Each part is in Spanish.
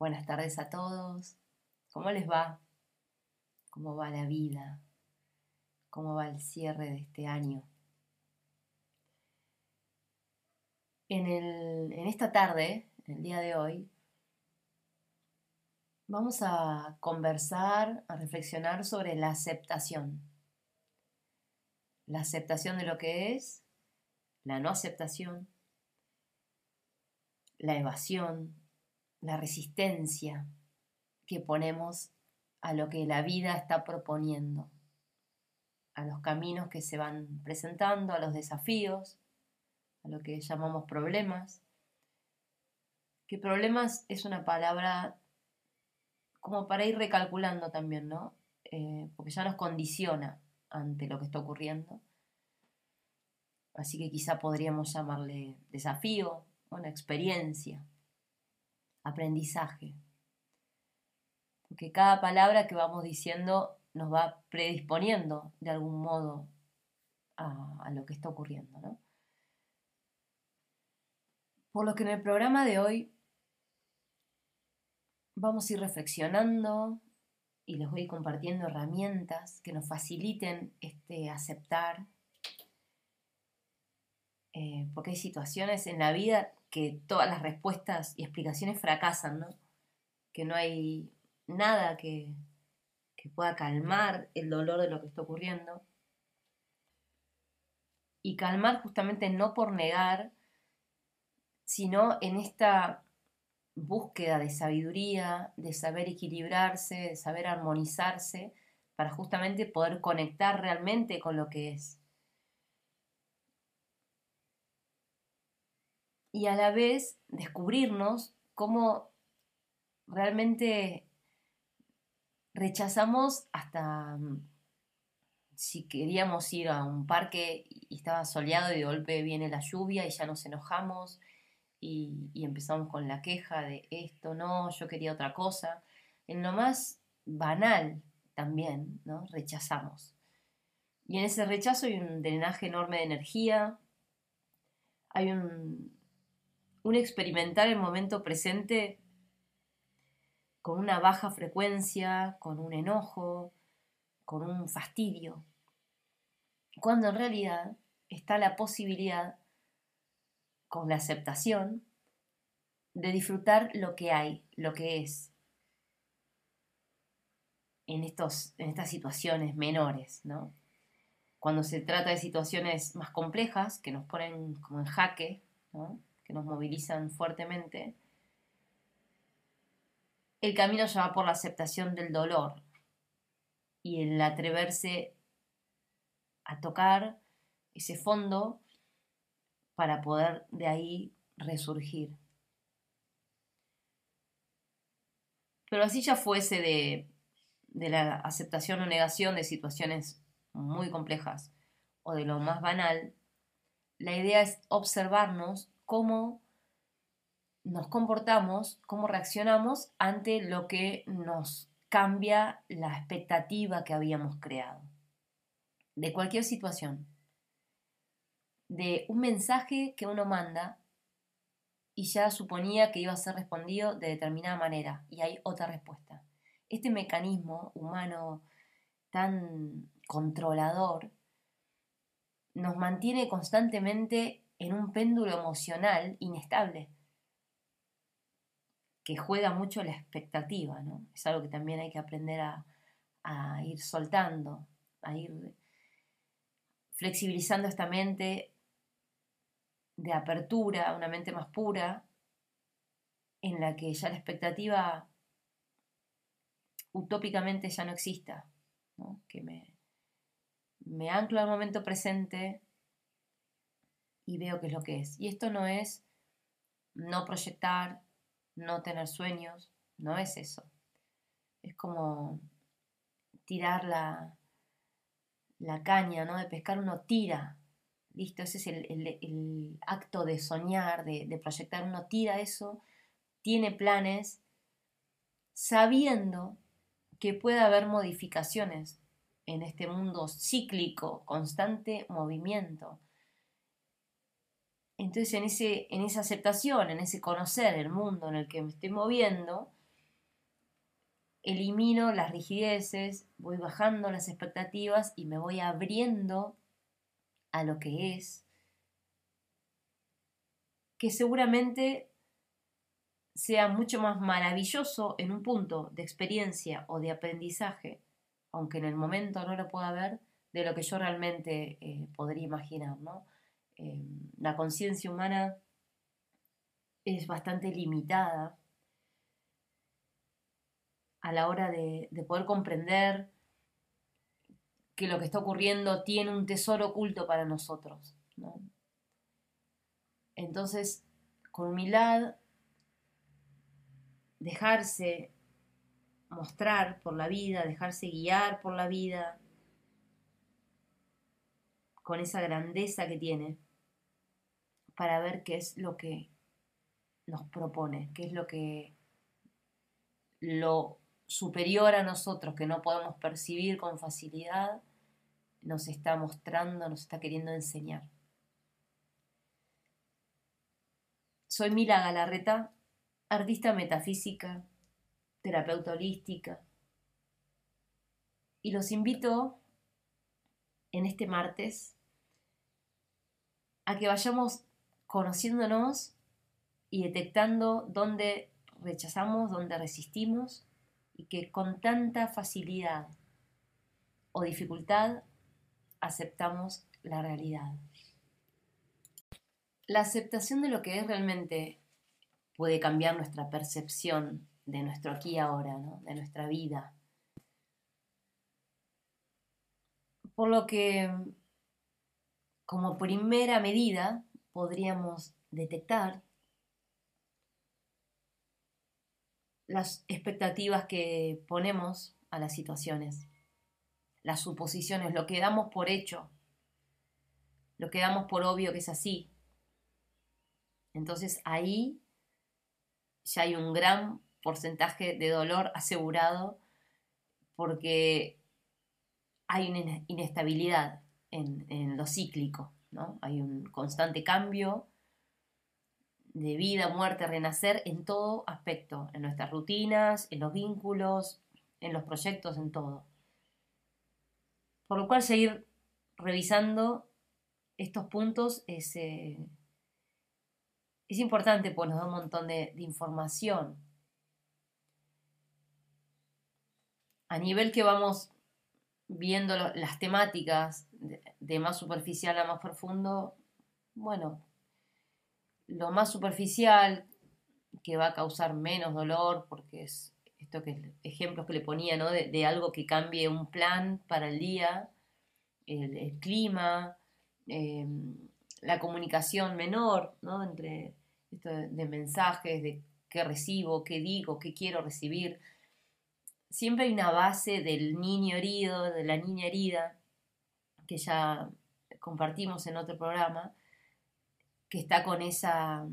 Buenas tardes a todos. ¿Cómo les va? ¿Cómo va la vida? ¿Cómo va el cierre de este año? En, en esta tarde, en el día de hoy, vamos a conversar, a reflexionar sobre la aceptación. La aceptación de lo que es, la no aceptación, la evasión, la resistencia que ponemos a lo que la vida está proponiendo, a los caminos que se van presentando, a los desafíos, a lo que llamamos problemas. Que problemas es una palabra como para ir recalculando también, ¿no? Eh, porque ya nos condiciona ante lo que está ocurriendo. Así que quizá podríamos llamarle desafío, una experiencia aprendizaje. Porque cada palabra que vamos diciendo nos va predisponiendo de algún modo a, lo que está ocurriendo. ¿no? Por lo que en el programa de hoy vamos a ir reflexionando y les voy compartiendo herramientas que nos faciliten este aceptar, eh, porque hay situaciones en la vida que todas las respuestas y explicaciones fracasan, ¿no? Que no hay nada que, que pueda calmar el dolor de lo que está ocurriendo. Y calmar justamente no por negar, sino en esta búsqueda de sabiduría, de saber equilibrarse, de saber armonizarse, para justamente poder conectar realmente con lo que es. Y a la vez descubrirnos cómo realmente rechazamos hasta mm, si queríamos ir a un parque y estaba soleado y de golpe viene la lluvia y ya nos enojamos y, y, empezamos con la queja de esto, no, yo quería otra cosa. En lo más banal también, ¿no? Rechazamos. Y en ese rechazo hay un drenaje enorme de energía, hay un, un experimentar el momento presente con una baja frecuencia, con un enojo, con un fastidio, cuando en realidad está la posibilidad, con la aceptación, de disfrutar lo que hay, lo que es, en, estos, en estas situaciones menores, ¿no? Cuando se trata de situaciones más complejas, que nos ponen como en jaque, ¿no? Que nos movilizan fuertemente, el camino ya va por la aceptación del dolor y el atreverse a tocar ese fondo para poder de ahí resurgir. Pero así ya fuese de, de la aceptación o negación de situaciones muy complejas o de lo más banal, la idea es observarnos cómo nos comportamos, cómo reaccionamos ante lo que nos cambia la expectativa que habíamos creado. De cualquier situación. De un mensaje que uno manda y ya suponía que iba a ser respondido de determinada manera y hay otra respuesta. Este mecanismo humano tan controlador nos mantiene constantemente en un péndulo emocional inestable que juega mucho la expectativa, ¿no? Es algo que también hay que aprender a, a ir soltando, a ir flexibilizando esta mente de apertura, una mente más pura, en la que ya la expectativa utópicamente ya no exista, que me, me anclo al momento presente y veo qué es lo que es. Y esto no es no proyectar, no tener sueños, no es eso. Es como tirar la, la caña, ¿no? De pescar uno tira. Listo, ese es el, acto de soñar, de, de proyectar. Uno tira eso, tiene planes, sabiendo que puede haber modificaciones en este mundo cíclico, constante movimiento entonces en, ese, en esa aceptación, en ese conocer el mundo en el que me estoy moviendo, elimino las rigideces, voy bajando las expectativas y me voy abriendo a lo que es, que seguramente sea mucho más maravilloso en un punto de experiencia o de aprendizaje, aunque en el momento no lo pueda ver, de lo que yo realmente eh, podría imaginar. ¿no? Eh, la conciencia humana es bastante limitada a la hora de, poder comprender que lo que está ocurriendo tiene un tesoro oculto para nosotros. Entonces, con humildad, dejarse mostrar por la vida, dejarse guiar por la vida, con esa grandeza que tiene, para ver qué es lo que nos propone, qué es lo que lo superior a nosotros que no podemos percibir con facilidad nos está mostrando, nos está queriendo enseñar. Soy Mila Galarreta, artista metafísica, terapeuta holística, y los invito en este martes a que vayamos conociéndonos y detectando dónde rechazamos, dónde resistimos y que con tanta facilidad o dificultad aceptamos la realidad. La aceptación de lo que es realmente puede cambiar nuestra percepción de nuestro aquí y ahora, de nuestra vida. Por lo que, como primera medida, podríamos detectar las expectativas que ponemos a las situaciones, las suposiciones, lo que damos por hecho, lo que damos por obvio que es así. Entonces ahí ya hay un gran porcentaje de dolor asegurado porque hay una inestabilidad en, en lo cíclico, ¿no? Hay un constante cambio de vida, muerte, renacer en todo aspecto, en nuestras rutinas, en los vínculos, en los proyectos, en todo. Por lo cual seguir revisando estos puntos es, eh, es importante, pues nos da un montón de, información. A nivel que vamos viendo las temáticas de más superficial a más profundo, bueno, lo más superficial, que va a causar menos dolor, porque es esto que ejemplos que le ponía, ¿no? De, algo que cambie un plan para el día, el, clima, em, la comunicación menor, ¿no? Entre esto de, mensajes, de qué recibo, qué digo, qué quiero recibir. Siempre hay una base del niño herido, de la niña herida, que ya compartimos en otro programa, que está con esa,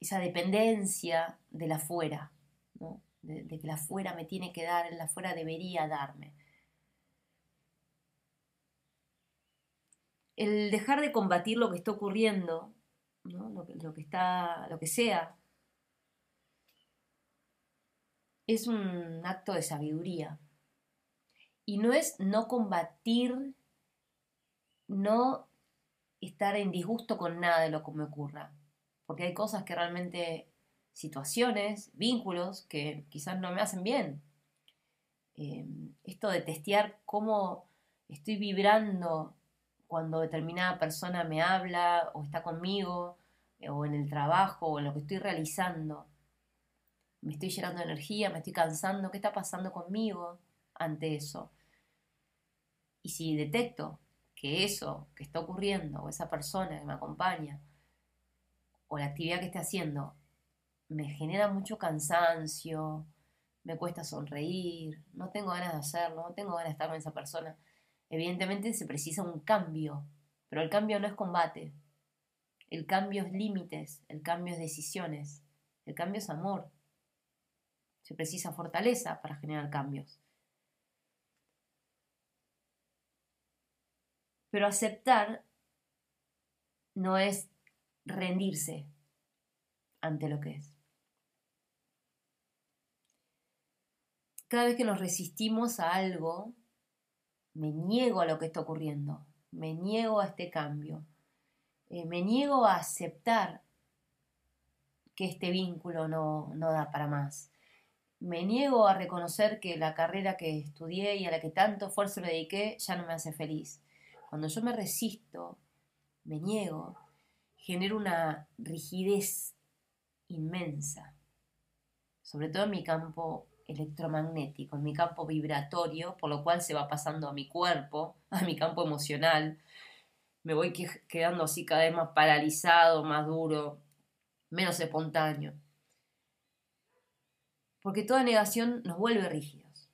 esa dependencia de la fuera, de, que la fuera me tiene que dar, la fuera debería darme. El dejar de combatir lo que está ocurriendo, lo, lo que está, lo que sea, es un acto de sabiduría. Y no es no combatir, no estar en disgusto con nada de lo que me ocurra. Porque hay cosas que realmente, situaciones, vínculos, que quizás no me hacen bien. Em, esto de testear cómo estoy vibrando cuando determinada persona me habla o está conmigo, eh, o en el trabajo, o en lo que estoy realizando. Me estoy llenando de energía, me estoy cansando, ¿qué está pasando conmigo ante eso? Y si detecto que eso que está ocurriendo, o esa persona que me acompaña, o la actividad que esté haciendo, me genera mucho cansancio, me cuesta sonreír, no tengo ganas de hacerlo, no tengo ganas de estar con esa persona. Evidentemente se precisa un cambio, pero el cambio no es combate. El cambio es límites, el cambio es decisiones, el cambio es amor. Se precisa fortaleza para generar cambios. Pero aceptar no es rendirse ante lo que es. cada vez que nos resistimos a algo, me niego a lo que está ocurriendo, me niego a este cambio, eh, me niego a aceptar que este vínculo no, no da para más. Me niego a reconocer que la carrera que estudié y a la que tanto esfuerzo le dediqué ya no me hace feliz. Cuando yo me resisto, me niego, genero una rigidez inmensa, sobre todo en mi campo electromagnético, en mi campo vibratorio, por lo cual se va pasando a mi cuerpo, a mi campo emocional. Me voy quedando así cada vez más paralizado, más duro, menos espontáneo. Porque toda negación nos vuelve rígidos.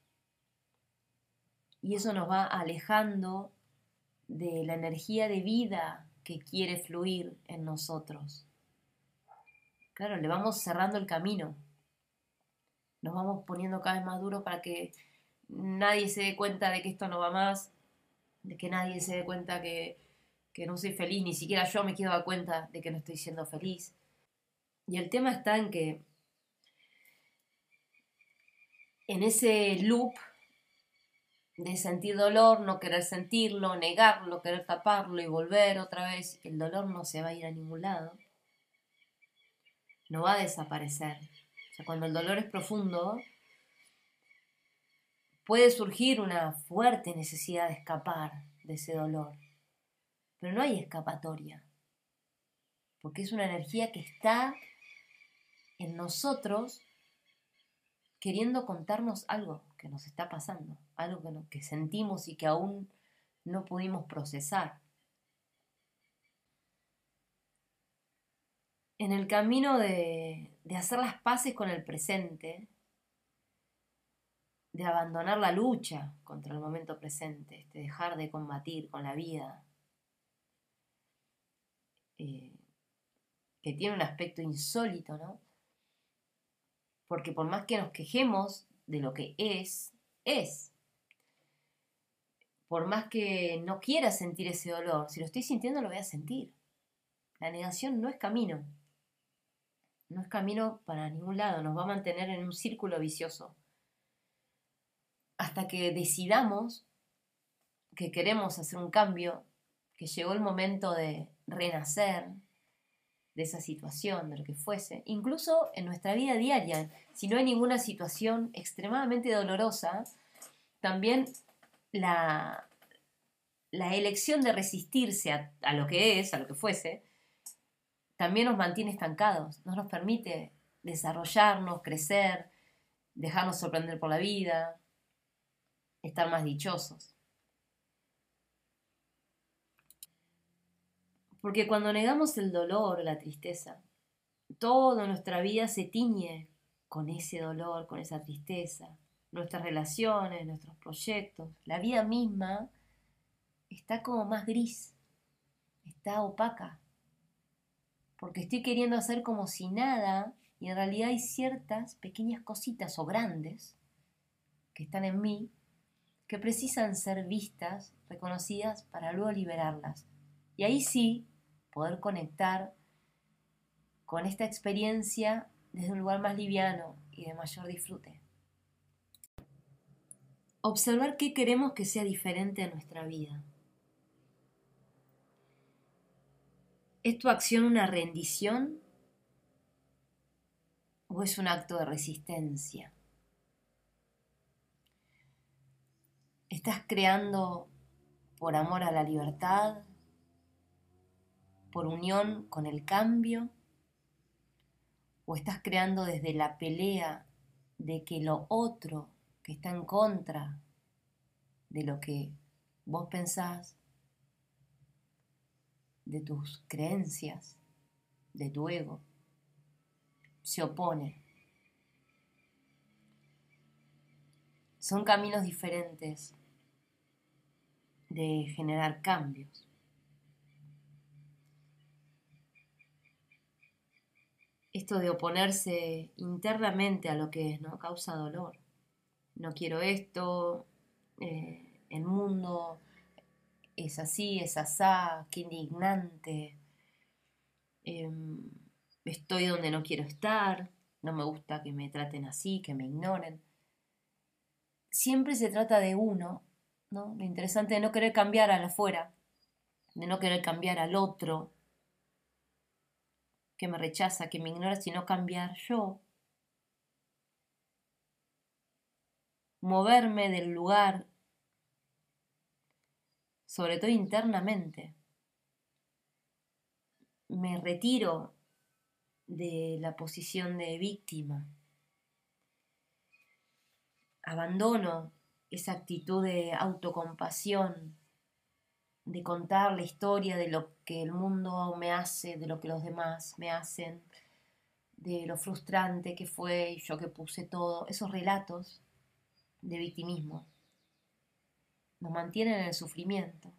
Y eso nos va alejando de la energía de vida que quiere fluir en nosotros. Claro, le vamos cerrando el camino nos vamos poniendo cada vez más duros para que nadie se dé cuenta de que esto no va más, de que nadie se dé cuenta que, que no soy feliz, ni siquiera yo me quiero dar cuenta de que no estoy siendo feliz. Y el tema está en que en ese loop de sentir dolor, no querer sentirlo, negarlo, querer taparlo y volver otra vez, el dolor no se va a ir a ningún lado, no va a desaparecer cuando el dolor es profundo, puede surgir una fuerte necesidad de escapar de ese dolor. Pero no hay escapatoria, porque es una energía que está en nosotros queriendo contarnos algo que nos está pasando, algo que, que sentimos y que aún no pudimos procesar. En el camino de, hacer las paces con el presente, de abandonar la lucha contra el momento presente, de dejar de combatir con la vida, eh, que tiene un aspecto insólito, ¿no? Porque por más que nos quejemos de lo que es, es. Por más que no quiera sentir ese dolor, si lo estoy sintiendo lo voy a sentir. La negación no es camino no es camino para ningún lado, nos va a mantener en un círculo vicioso. Hasta que decidamos que queremos hacer un cambio, que llegó el momento de renacer de esa situación, de lo que fuese, incluso en nuestra vida diaria, si no hay ninguna situación extremadamente dolorosa, también la, la elección de resistirse a, a lo que es, a lo que fuese, también nos mantiene estancados, no nos permite desarrollarnos, crecer, dejarnos sorprender por la vida, estar más dichosos. Porque cuando negamos el dolor, la tristeza, toda nuestra vida se tiñe con ese dolor, con esa tristeza. Nuestras relaciones, nuestros proyectos, la vida misma está como más gris, está opaca porque estoy queriendo hacer como si nada y en realidad hay ciertas pequeñas cositas o grandes que están en mí que precisan ser vistas, reconocidas para luego liberarlas. Y ahí sí poder conectar con esta experiencia desde un lugar más liviano y de mayor disfrute. Observar qué queremos que sea diferente en nuestra vida. ¿Es tu acción una rendición o es un acto de resistencia? ¿Estás creando por amor a la libertad, por unión con el cambio? ¿O estás creando desde la pelea de que lo otro que está en contra de lo que vos pensás de tus creencias, de tu ego, se opone. Son caminos diferentes de generar cambios. Esto de oponerse internamente a lo que es, ¿no? Causa dolor. No quiero esto, eh, el mundo es así, es asá, qué indignante, em, estoy donde no quiero estar, no me gusta que me traten así, que me ignoren. siempre se trata de uno, ¿no? Lo interesante de no querer cambiar al afuera, de no querer cambiar al otro, que me rechaza, que me ignora, sino cambiar yo. Moverme del lugar, sobre todo internamente. Me retiro de la posición de víctima. Abandono esa actitud de autocompasión, de contar la historia de lo que el mundo me hace, de lo que los demás me hacen, de lo frustrante que fue yo que puse todo, esos relatos de victimismo nos mantienen en el sufrimiento.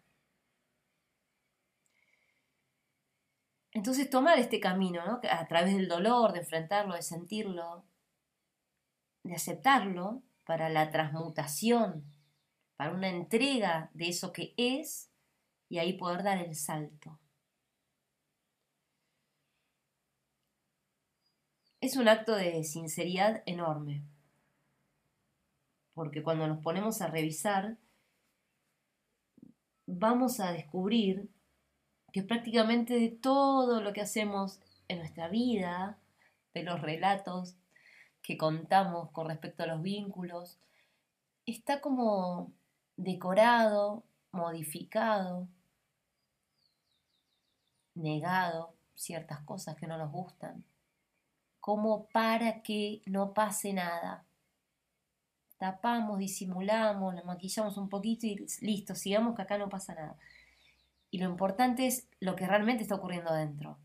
Entonces tomar este camino, ¿no? a través del dolor, de enfrentarlo, de sentirlo, de aceptarlo, para la transmutación, para una entrega de eso que es y ahí poder dar el salto. Es un acto de sinceridad enorme, porque cuando nos ponemos a revisar, vamos a descubrir que prácticamente de todo lo que hacemos en nuestra vida, de los relatos que contamos con respecto a los vínculos, está como decorado, modificado, negado ciertas cosas que no nos gustan, como para que no pase nada. Tapamos, disimulamos, lo maquillamos un poquito y listo, sigamos que acá no pasa nada. Y lo importante es lo que realmente está ocurriendo adentro.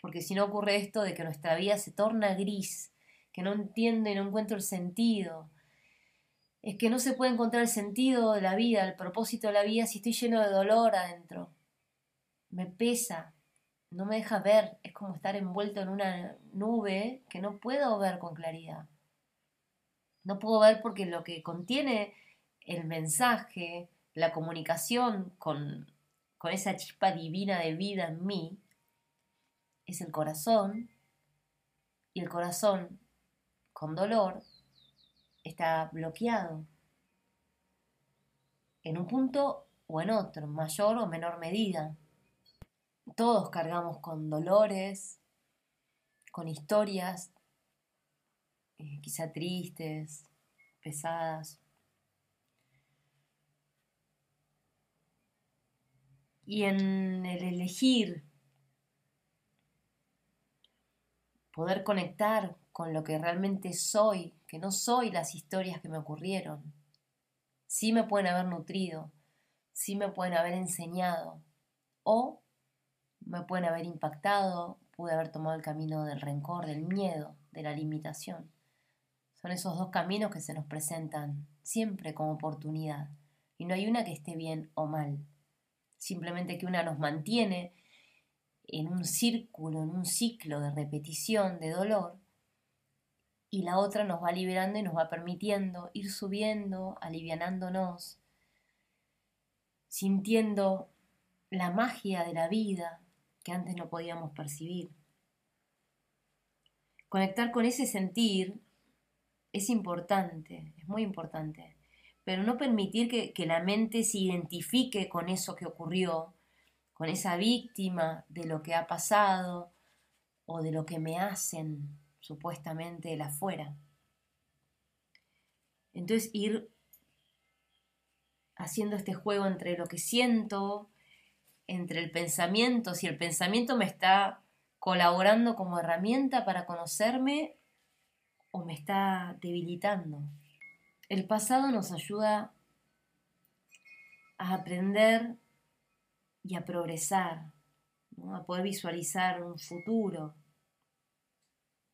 Porque si no ocurre esto de que nuestra vida se torna gris, que no entiendo y no encuentro el sentido, es que no se puede encontrar el sentido de la vida, el propósito de la vida si estoy lleno de dolor adentro me pesa, no me deja ver, es como estar envuelto en una nube que no puedo ver con claridad. No puedo ver porque lo que contiene el mensaje, la comunicación con, con esa chispa divina de vida en mí, es el corazón, y el corazón con dolor está bloqueado en un punto o en otro, mayor o menor medida. Todos cargamos con dolores, con historias eh, quizá tristes, pesadas. Y en el elegir poder conectar con lo que realmente soy, que no soy las historias que me ocurrieron. Sí me pueden haber nutrido, sí me pueden haber enseñado, o me pueden haber impactado, pude haber tomado el camino del rencor, del miedo, de la limitación. Son esos dos caminos que se nos presentan siempre como oportunidad. Y no hay una que esté bien o mal. Simplemente que una nos mantiene en un círculo, en un ciclo de repetición, de dolor, y la otra nos va liberando y nos va permitiendo ir subiendo, alivianándonos, sintiendo la magia de la vida, que antes no podíamos percibir. Conectar con ese sentir es importante, es muy importante, pero no permitir que, que la mente se identifique con eso que ocurrió, con esa víctima de lo que ha pasado o de lo que me hacen supuestamente el afuera. Entonces ir haciendo este juego entre lo que siento, entre el pensamiento, si el pensamiento me está colaborando como herramienta para conocerme o me está debilitando. El pasado nos ayuda a aprender y a progresar, a poder visualizar un futuro,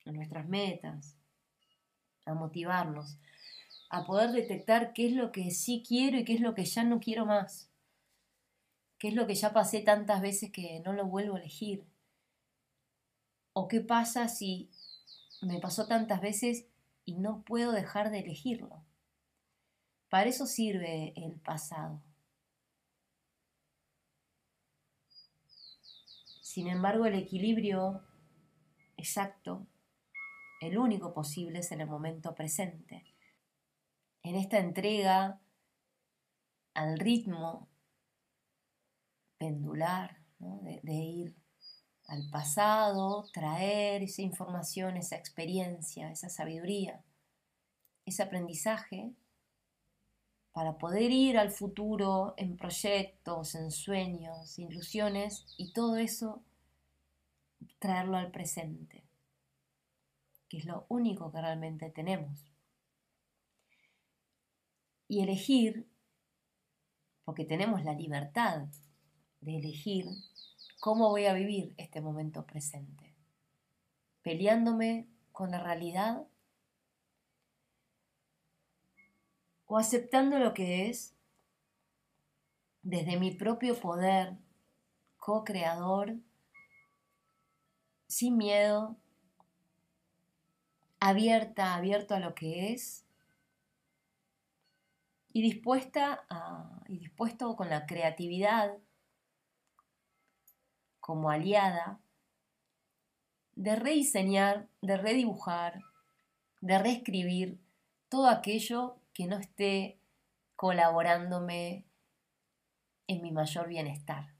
a nuestras metas, a motivarnos, a poder detectar qué es lo que sí quiero y qué es lo que ya no quiero más qué es lo que ya pasé tantas veces que no lo vuelvo a elegir. O qué pasa si me pasó tantas veces y no puedo dejar de elegirlo. Para eso sirve el pasado. Sin embargo, el equilibrio exacto, el único posible es en el momento presente. en esta entrega al ritmo pendular, de, de ir al pasado, traer esa información, esa experiencia, esa sabiduría, ese aprendizaje para poder ir al futuro en proyectos, en sueños, ilusiones y todo eso traerlo al presente, que es lo único que realmente tenemos. Y elegir, porque tenemos la libertad de elegir cómo voy a vivir este momento presente, peleándome con la realidad o aceptando lo que es desde mi propio poder co-creador, sin miedo, abierta, abierto a lo que es y dispuesta y dispuesto con la creatividad como aliada de rediseñar, de redibujar, de reescribir todo aquello que no esté colaborándome en mi mayor bienestar.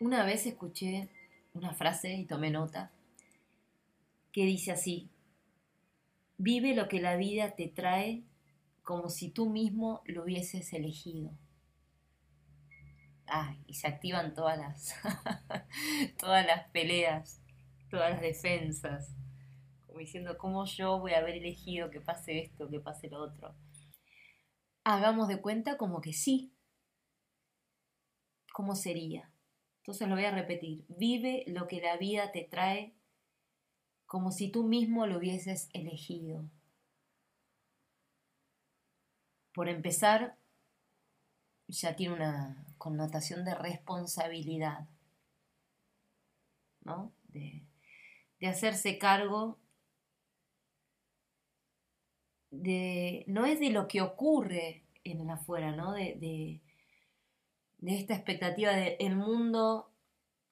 Una vez escuché una frase y tomé nota que dice así, vive lo que la vida te trae como si tú mismo lo hubieses elegido. Ay, y se activan todas las, todas las peleas, todas las defensas, diciendo cómo yo voy a haber elegido que pase esto, que pase lo otro. Hagamos de cuenta como que sí. ¿Cómo sería? Entonces lo voy a repetir. Vive lo que la vida te trae como si tú mismo lo hubieses elegido. Por empezar, ya tiene una connotación de responsabilidad, ¿no? De, de hacerse cargo no es de lo que ocurre en el afuera, ¿no? De, de, esta expectativa de el mundo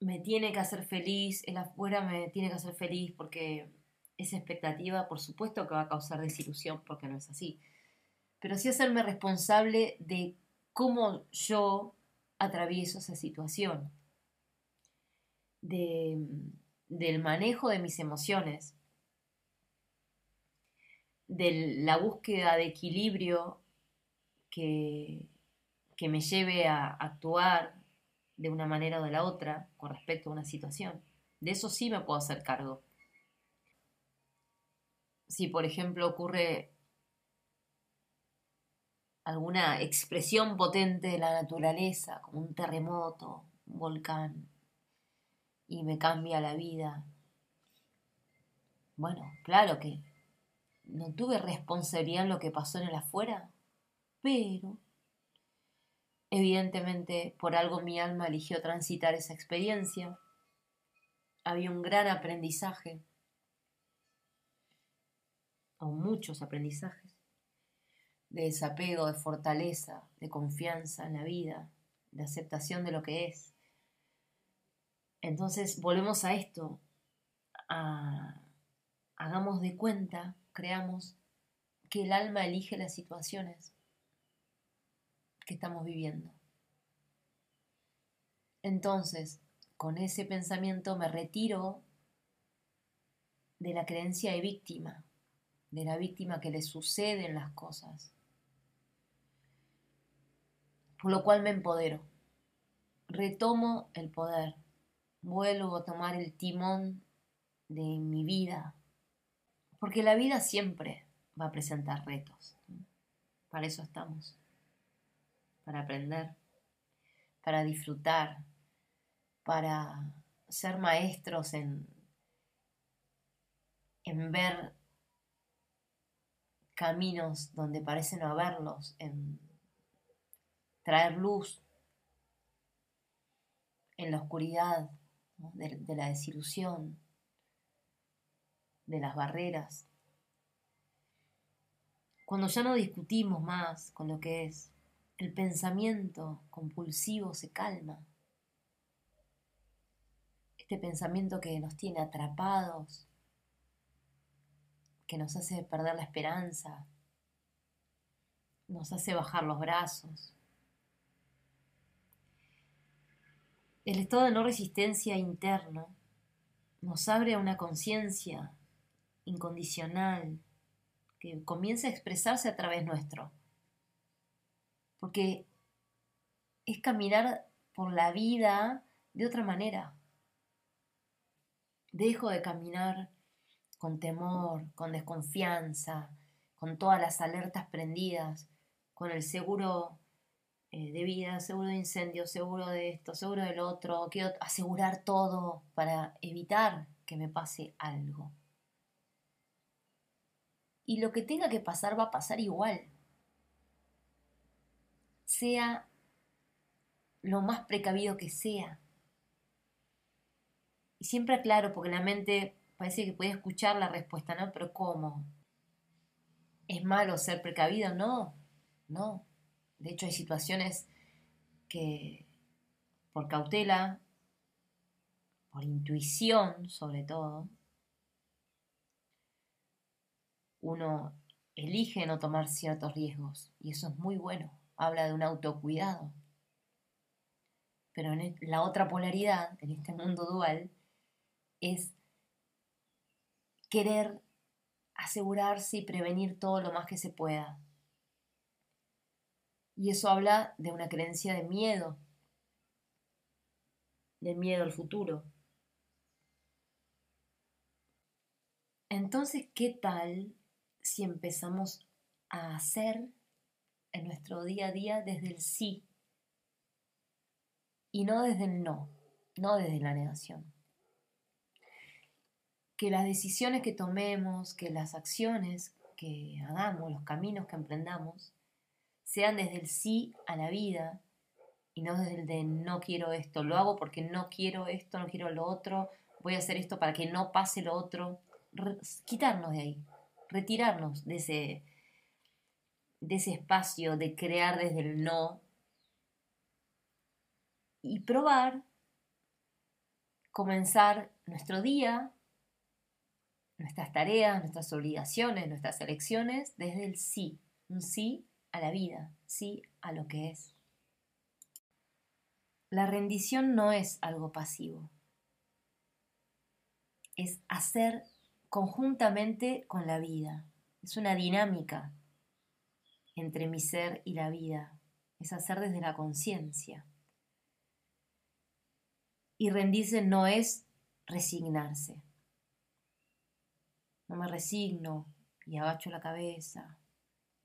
me tiene que hacer feliz, el afuera me tiene que hacer feliz, porque esa expectativa, por supuesto que va a causar desilusión, porque no es así. Pero sí hacerme responsable de cómo yo atravieso esa situación, de, del manejo de mis emociones, de la búsqueda de equilibrio que, que me lleve a actuar de una manera o de la otra con respecto a una situación. De eso sí me puedo hacer cargo. Si, por ejemplo, ocurre alguna expresión potente de la naturaleza, como un terremoto, un volcán, y me cambia la vida, bueno, claro que no tuve responsabilidad en lo que pasó en el afuera, pero evidentemente por algo mi alma eligió transitar esa experiencia. Había un gran aprendizaje, o muchos aprendizajes, de desapego, de fortaleza, de confianza en la vida, de aceptación de lo que es. Entonces volvemos a esto, hagamos de cuenta creamos que el alma elige las situaciones que estamos viviendo. Entonces, con ese pensamiento me retiro de la creencia de víctima, de la víctima que le suceden las cosas, por lo cual me empodero, retomo el poder, vuelvo a tomar el timón de mi vida, porque la vida siempre va a presentar retos. Para eso estamos. Para aprender, para disfrutar, para ser maestros en, en ver caminos donde parecen haberlos, en traer luz en la oscuridad de la desilusión, de las barreras. Cuando ya no discutimos más con lo que es, el pensamiento compulsivo se calma. Este pensamiento que nos tiene atrapados, que nos hace perder la esperanza, nos hace bajar los brazos. El estado de no resistencia interno nos abre a una conciencia incondicional que comienza a expresarse a través nuestro. Porque es caminar por la vida de otra manera. Dejo de caminar con temor, con desconfianza, con todas las alertas prendidas, con el seguro eh, de vida, seguro de incendio, seguro de esto, seguro del otro, quiero asegurar todo para evitar que me pase algo. Y lo que tenga que pasar va a pasar igual. Sea lo más precavido que sea. Y siempre aclaro, porque la mente parece que puede escuchar la respuesta, ¿no? Pero ¿cómo? ¿Es malo ser precavido? No, no. De hecho, hay situaciones que por cautela, por intuición sobre todo, uno elige no tomar ciertos riesgos y eso es muy bueno. Habla de un autocuidado. Pero en la otra polaridad, en este mundo dual, es querer asegurarse y prevenir todo lo más que se pueda. Y eso habla de una creencia de miedo, de miedo al futuro. Entonces, ¿qué tal si empezamos a hacer en nuestro día a día desde el sí y no desde el no, no desde la negación? Que las decisiones que tomemos, que las acciones que hagamos, los caminos que emprendamos, sean desde el sí a la vida y no desde el de no quiero esto, lo hago porque no quiero esto, no quiero lo otro, voy a hacer esto para que no pase lo otro, quitarnos de ahí, retirarnos de ese, de ese espacio de crear desde el no y probar comenzar nuestro día, nuestras tareas, nuestras obligaciones, nuestras elecciones desde el sí, un sí a la vida, sí a lo que es. La rendición no es algo pasivo, es hacer conjuntamente con la vida, es una dinámica entre mi ser y la vida, es hacer desde la conciencia. Y rendirse no es resignarse. No me resigno y agacho la cabeza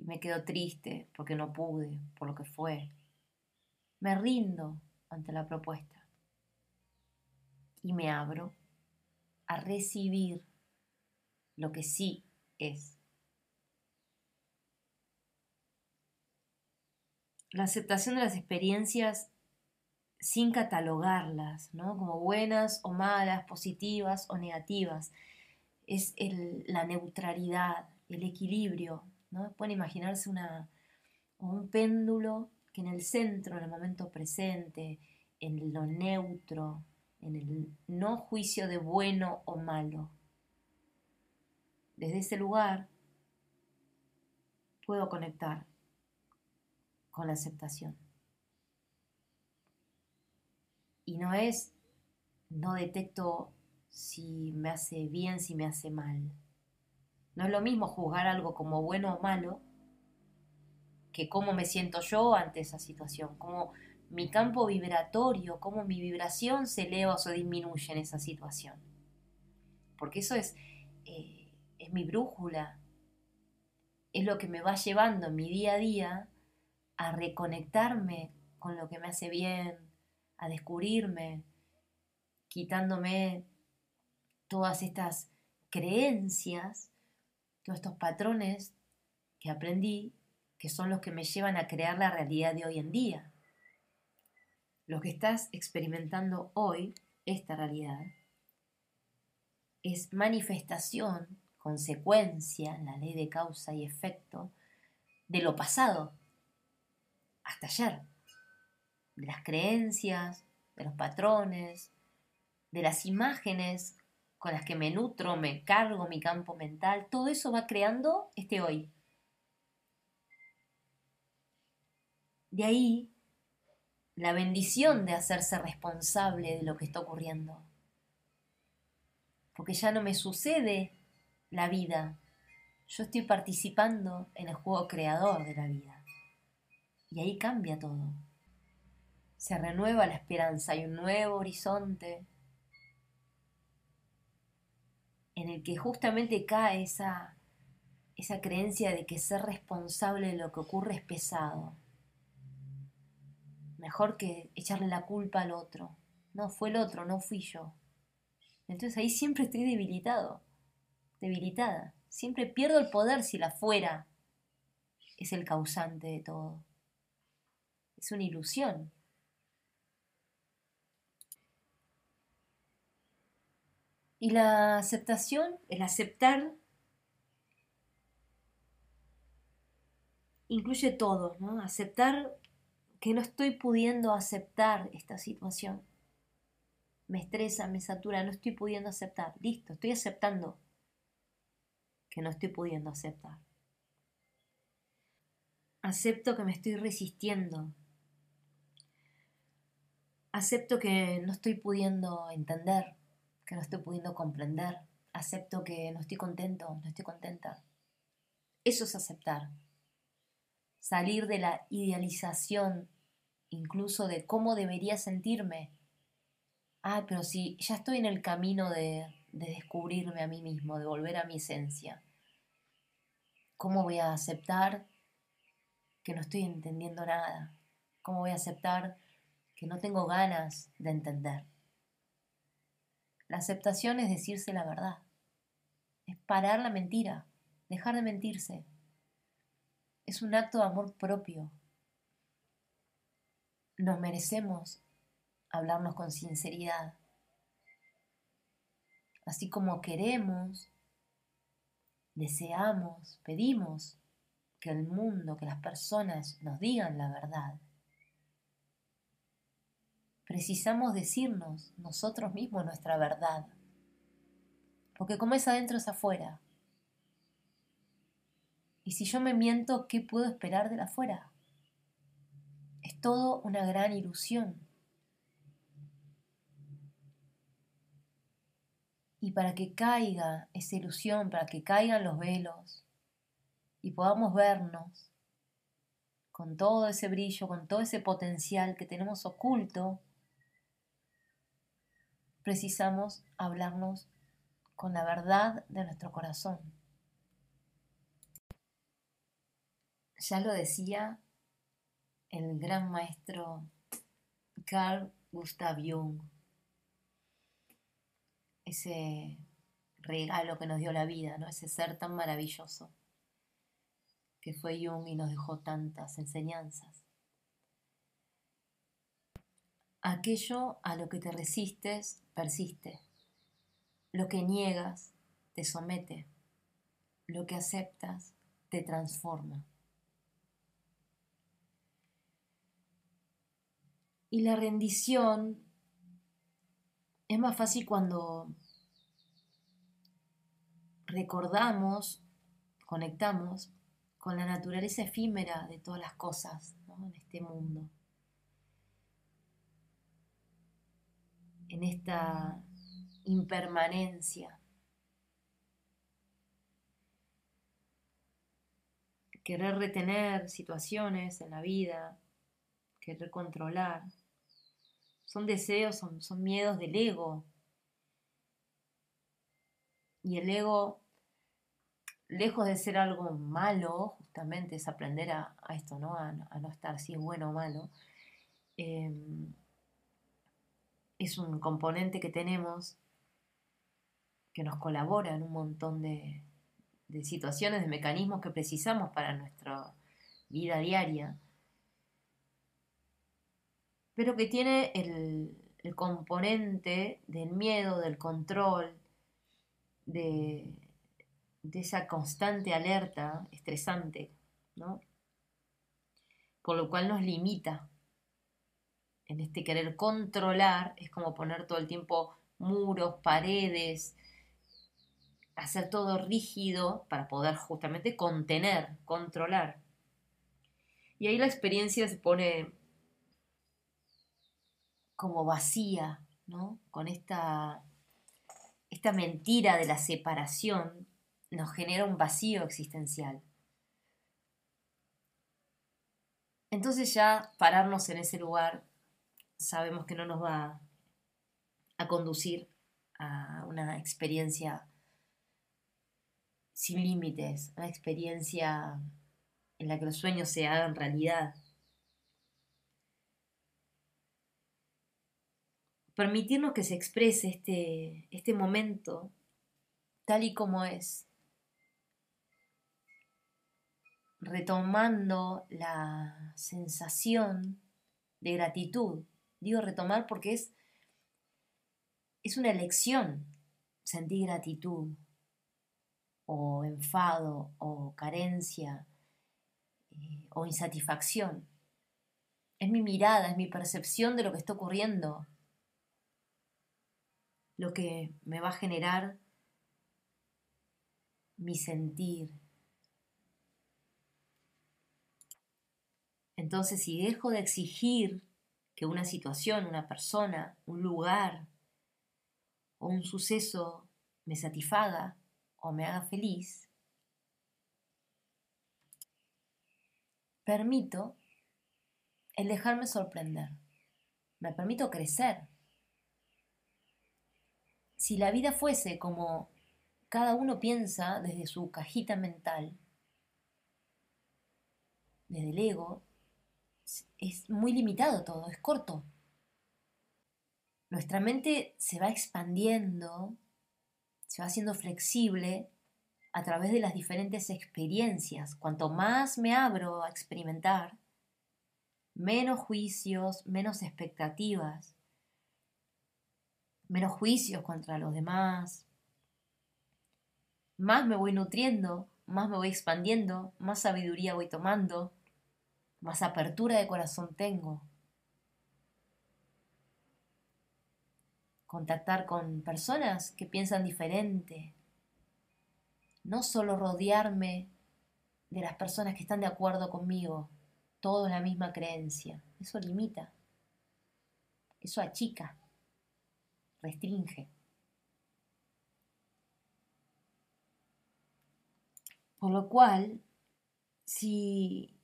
y me quedo triste porque no pude, por lo que fue. Me rindo ante la propuesta y me abro a recibir lo que sí es. La aceptación de las experiencias sin catalogarlas, ¿no? Como buenas o malas, positivas o negativas. Es la neutralidad, el equilibrio, ¿no? Pueden imaginarse una, un péndulo que en el centro, en el momento presente, en lo neutro, en el no juicio de bueno o malo. Desde ese lugar puedo conectar con la aceptación. Y no es, no detecto si me hace bien, si me hace mal. No es lo mismo juzgar algo como bueno o malo que cómo me siento yo ante esa situación, cómo mi campo vibratorio, cómo mi vibración se eleva o se disminuye en esa situación. Porque eso es, eh, es mi brújula, es lo que me va llevando en mi día a día a reconectarme con lo que me hace bien, a descubrirme, quitándome todas estas creencias todos estos patrones que aprendí, que son los que me llevan a crear la realidad de hoy en día. Lo que estás experimentando hoy, esta realidad, es manifestación, consecuencia, la ley de causa y efecto, de lo pasado, hasta ayer, de las creencias, de los patrones, de las imágenes con las que me nutro, me cargo mi campo mental, todo eso va creando este hoy. De ahí la bendición de hacerse responsable de lo que está ocurriendo. Porque ya no me sucede la vida. Yo estoy participando en el juego creador de la vida. Y ahí cambia todo. Se renueva la esperanza, hay un nuevo horizonte en el que justamente cae esa, esa creencia de que ser responsable de lo que ocurre es pesado. Mejor que echarle la culpa al otro. No, fue el otro, no fui yo. Entonces ahí siempre estoy debilitado, debilitada. Siempre pierdo el poder si la fuera es el causante de todo. Es una ilusión. Y la aceptación, el aceptar, incluye todo, ¿no? Aceptar que no estoy pudiendo aceptar esta situación. Me estresa, me satura, no estoy pudiendo aceptar. Listo, estoy aceptando que no estoy pudiendo aceptar. Acepto que me estoy resistiendo. Acepto que no estoy pudiendo entender que no estoy pudiendo comprender, acepto que no estoy contento, no estoy contenta. Eso es aceptar. Salir de la idealización incluso de cómo debería sentirme. Ah, pero si ya estoy en el camino de, de descubrirme a mí mismo, de volver a mi esencia. ¿Cómo voy a aceptar que no estoy entendiendo nada? ¿Cómo voy a aceptar que no tengo ganas de entender? La aceptación es decirse la verdad, es parar la mentira, dejar de mentirse. Es un acto de amor propio. Nos merecemos hablarnos con sinceridad. Así como queremos, deseamos, pedimos que el mundo, que las personas nos digan la verdad precisamos decirnos nosotros mismos nuestra verdad. Porque como es adentro es afuera. Y si yo me miento, ¿qué puedo esperar de la afuera? Es todo una gran ilusión. Y para que caiga esa ilusión, para que caigan los velos y podamos vernos con todo ese brillo, con todo ese potencial que tenemos oculto, precisamos hablarnos con la verdad de nuestro corazón. Ya lo decía el gran maestro Carl Gustav Jung, ese regalo que nos dio la vida, ¿no? ese ser tan maravilloso que fue Jung y nos dejó tantas enseñanzas. Aquello a lo que te resistes persiste. Lo que niegas te somete. Lo que aceptas te transforma. Y la rendición es más fácil cuando recordamos, conectamos con la naturaleza efímera de todas las cosas en este mundo. En esta impermanencia. Querer retener situaciones en la vida, querer controlar, son deseos, son, son miedos del ego. Y el ego, lejos de ser algo malo, justamente es aprender a, esto, ¿no? A, no estar si es bueno o malo. Em, es un componente que tenemos que nos colabora en un montón de, situaciones, de mecanismos que precisamos para nuestra vida diaria, pero que tiene el, componente del miedo, del control, de, de, esa constante alerta estresante, ¿no? Por lo cual nos limita en este querer controlar, es como poner todo el tiempo muros, paredes, hacer todo rígido para poder justamente contener, controlar. Y ahí la experiencia se pone como vacía, ¿no? Con esta, esta mentira de la separación nos genera un vacío existencial. Entonces ya pararnos en ese lugar sabemos que no nos va a conducir a una experiencia sin límites, una experiencia en la que los sueños se hagan realidad. Permitirnos que se exprese este, este momento tal y como es, retomando la sensación de gratitud. Digo retomar porque es, es una elección sentir gratitud o enfado o carencia eh, o insatisfacción. Es mi mirada, es mi percepción de lo que está ocurriendo, lo que me va a generar mi sentir. Entonces, si dejo de exigir que una situación, una persona, un lugar o un suceso me satisfaga o me haga feliz, permito el dejarme sorprender, me permito crecer. Si la vida fuese como cada uno piensa desde su cajita mental, desde el ego, es muy limitado todo, es corto. Nuestra mente se va expandiendo, se va haciendo flexible a través de las diferentes experiencias. Cuanto más me abro a experimentar, menos juicios, menos expectativas, menos juicios contra los demás, más me voy nutriendo, más me voy expandiendo, más sabiduría voy tomando, más apertura de corazón tengo. Contactar con personas que piensan diferente, no solo rodearme de las personas que están de acuerdo conmigo, todo en la misma creencia. Eso limita, eso achica, restringe. Por lo cual, si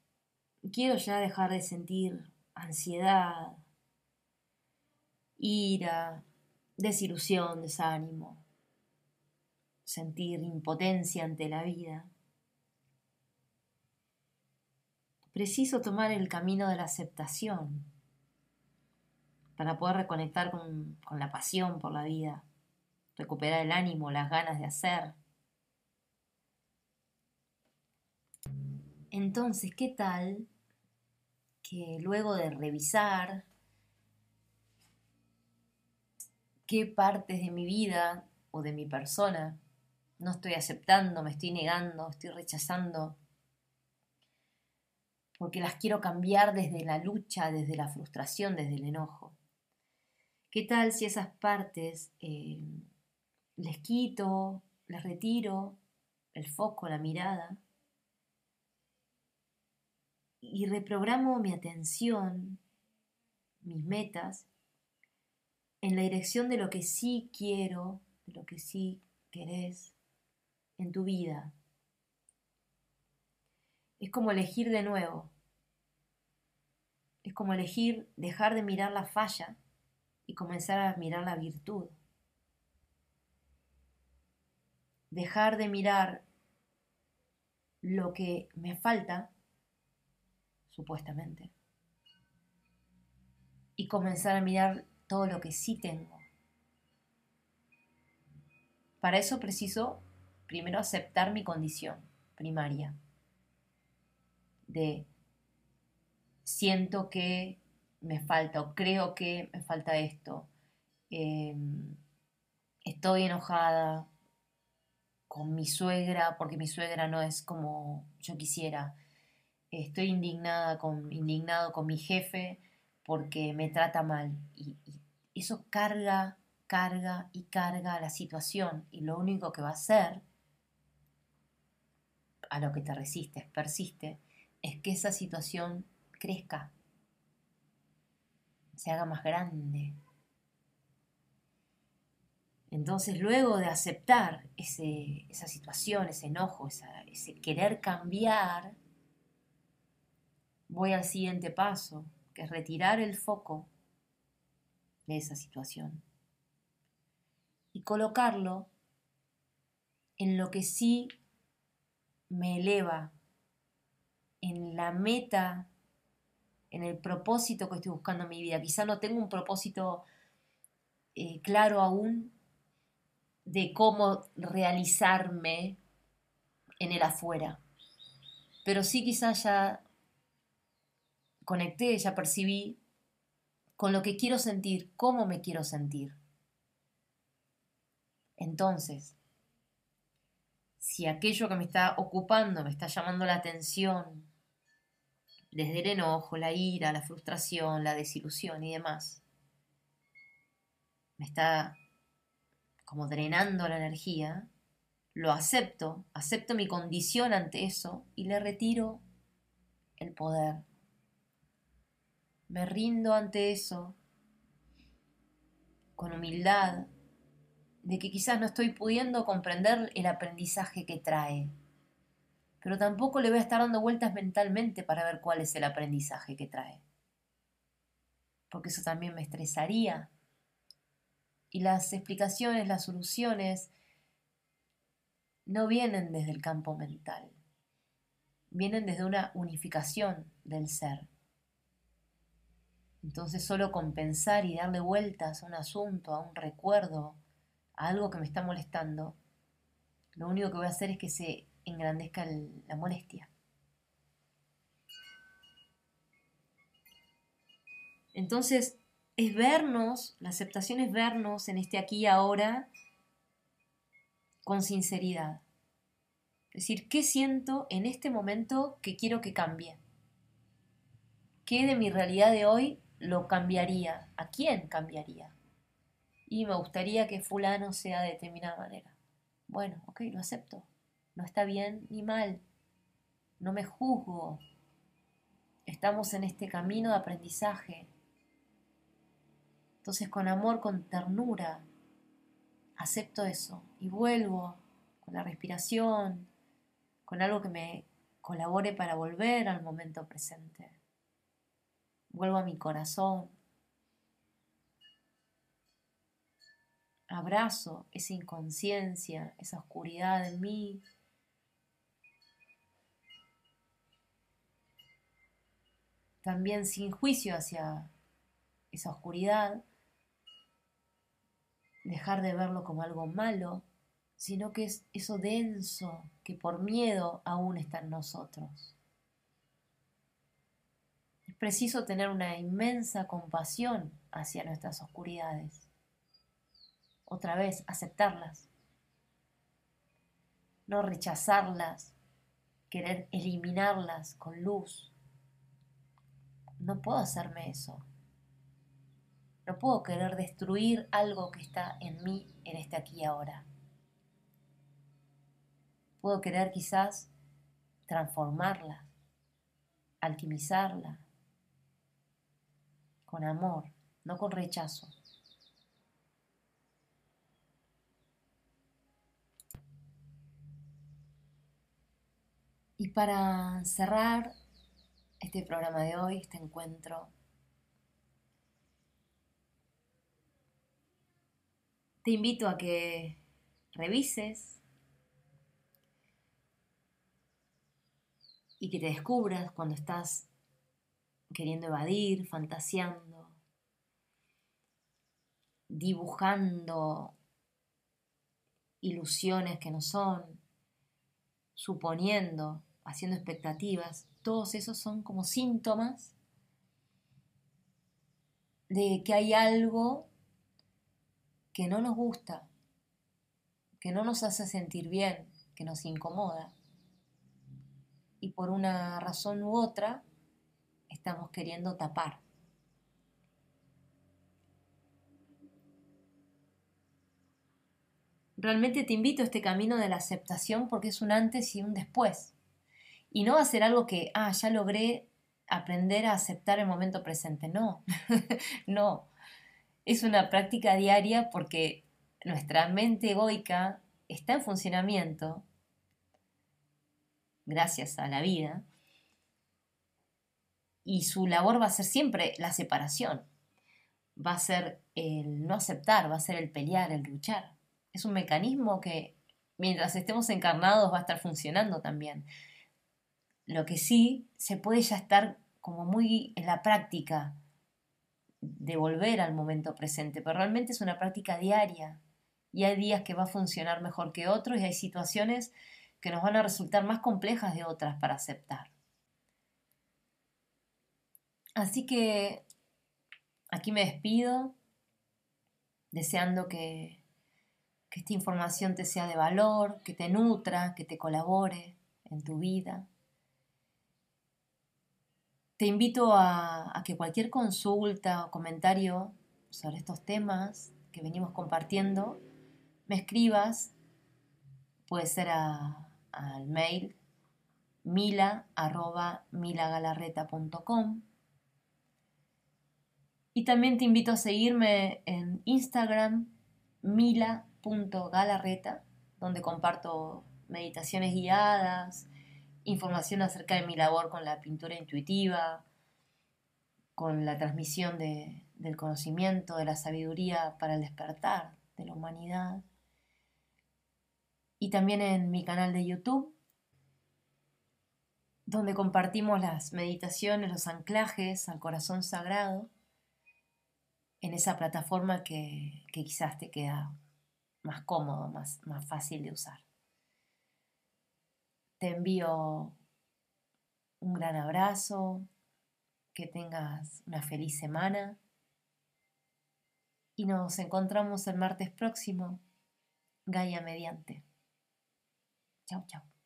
quiero ya dejar de sentir ansiedad, ira, desilusión, desánimo, sentir impotencia ante la vida. Preciso tomar el camino de la aceptación para poder reconectar con, la pasión por la vida, recuperar el ánimo, las ganas de hacer. Entonces, ¿qué tal que luego de revisar qué partes de mi vida o de mi persona no estoy aceptando, me estoy negando, estoy rechazando, porque las quiero cambiar desde la lucha, desde la frustración, desde el enojo. ¿Qué tal si esas partes eh, les quito, les retiro el foco, la mirada y reprogramo mi atención, mis metas, en la dirección de lo que sí quiero, de lo que sí querés, en tu vida. Es como elegir de nuevo. Es como elegir dejar de mirar la falla y comenzar a mirar la virtud. Dejar de mirar lo que me falta, supuestamente, y comenzar a mirar todo lo que sí tengo. Para eso preciso primero aceptar mi condición primaria de siento que me falta o creo que me falta esto, em, estoy enojada con mi suegra porque mi suegra no es como yo quisiera, estoy indignada con, indignado con mi jefe porque me trata mal y eso carga, carga y carga la situación y lo único que va a hacer a lo que te resistes, persiste, es que esa situación crezca, se haga más grande. Entonces, luego de aceptar esa situación, ese enojo, ese querer cambiar, voy al siguiente paso, que es retirar el foco de esa situación y colocarlo en lo que sí me eleva, en la meta, en el propósito que estoy buscando en mi vida. Quizá no tengo un propósito eh, claro aún de cómo realizarme en el afuera, pero sí quizás ya conecté, ya percibí con lo que quiero sentir, cómo me quiero sentir. Entonces, si aquello que me está ocupando me está llamando la atención, desde el enojo, la ira, la frustración, la desilusión y demás, me está como drenando la energía, lo acepto, acepto mi condición ante eso y le retiro el poder, me rindo ante eso con humildad de que quizás no estoy pudiendo comprender el aprendizaje que trae, pero tampoco le voy a estar dando vueltas mentalmente para ver cuál es el aprendizaje que trae, porque eso también me estresaría. Y las explicaciones, las soluciones, no vienen desde el campo mental, vienen desde una unificación del ser. Entonces solo compensar y darle vueltas a un asunto, a un recuerdo, a algo que me está molestando, lo único que voy a hacer es que se engrandezca la molestia. Entonces, es vernos, la aceptación es vernos en este aquí y ahora con sinceridad. Es decir, ¿qué siento en este momento que quiero que cambie? ¿Qué de mi realidad de hoy lo cambiaría? ¿A quién cambiaría? Y me gustaría que fulano sea de determinada manera. Bueno, ok, lo acepto. No está bien ni mal. No me juzgo. Estamos en este camino de aprendizaje. Entonces con amor, con ternura, acepto eso y vuelvo con la respiración, con algo que me colabore para volver al momento presente vuelvo a mi corazón, abrazo esa inconsciencia, esa oscuridad en mí. También sin juicio hacia esa oscuridad, dejar de verlo como algo malo, sino que es eso denso que por miedo aún está en nosotros preciso tener una inmensa compasión hacia nuestras oscuridades. Otra vez, aceptarlas. No rechazarlas, querer eliminarlas con luz. No puedo hacerme eso. No puedo querer destruir algo que está en mí en este aquí y ahora. Puedo querer quizás transformarla, alquimizarla, con amor, no con rechazo. Y para cerrar este programa de hoy, este encuentro, te invito a que revises y que te descubras cuando estás queriendo evadir, fantaseando, dibujando ilusiones que no son, suponiendo, haciendo expectativas, todos esos son como síntomas de que hay algo que no nos gusta, que no nos hace sentir bien, que nos incomoda. Y por una razón u otra estamos queriendo tapar. Realmente te invito a este camino de la aceptación porque es un antes y un después. Y no va a ser algo que, ah, ya logré aprender a aceptar el momento presente. No, no. Es una práctica diaria porque nuestra mente egoica está en funcionamiento gracias a la vida y su labor va a ser siempre la separación, va a ser el no aceptar, va a ser el pelear, el luchar. Es un mecanismo que mientras estemos encarnados va a estar funcionando también. Lo que sí se puede ya estar como muy en la práctica de volver al momento presente, pero realmente es una práctica diaria y hay días que va a funcionar mejor que otros y hay situaciones que nos van a resultar más complejas de otras para aceptar. Así que aquí me despido, deseando que, esta información te sea de valor, que te nutra, que te colabore en tu vida. Te invito a, a, que cualquier consulta o comentario sobre estos temas que venimos compartiendo, me escribas, puede ser al mail mila.milagalarreta.com y también te invito a seguirme en Instagram mila.galarreta, donde comparto meditaciones guiadas, información acerca de mi labor con la pintura intuitiva, con la transmisión del conocimiento, de la sabiduría para el despertar de la humanidad. Y también en mi canal de YouTube, donde compartimos las meditaciones, los anclajes al corazón sagrado, en esa plataforma que, quizás te queda más cómodo, más, más fácil de usar. Te envío un gran abrazo, que tengas una feliz semana y nos encontramos el martes próximo, Gaia mediante. Chao, chao.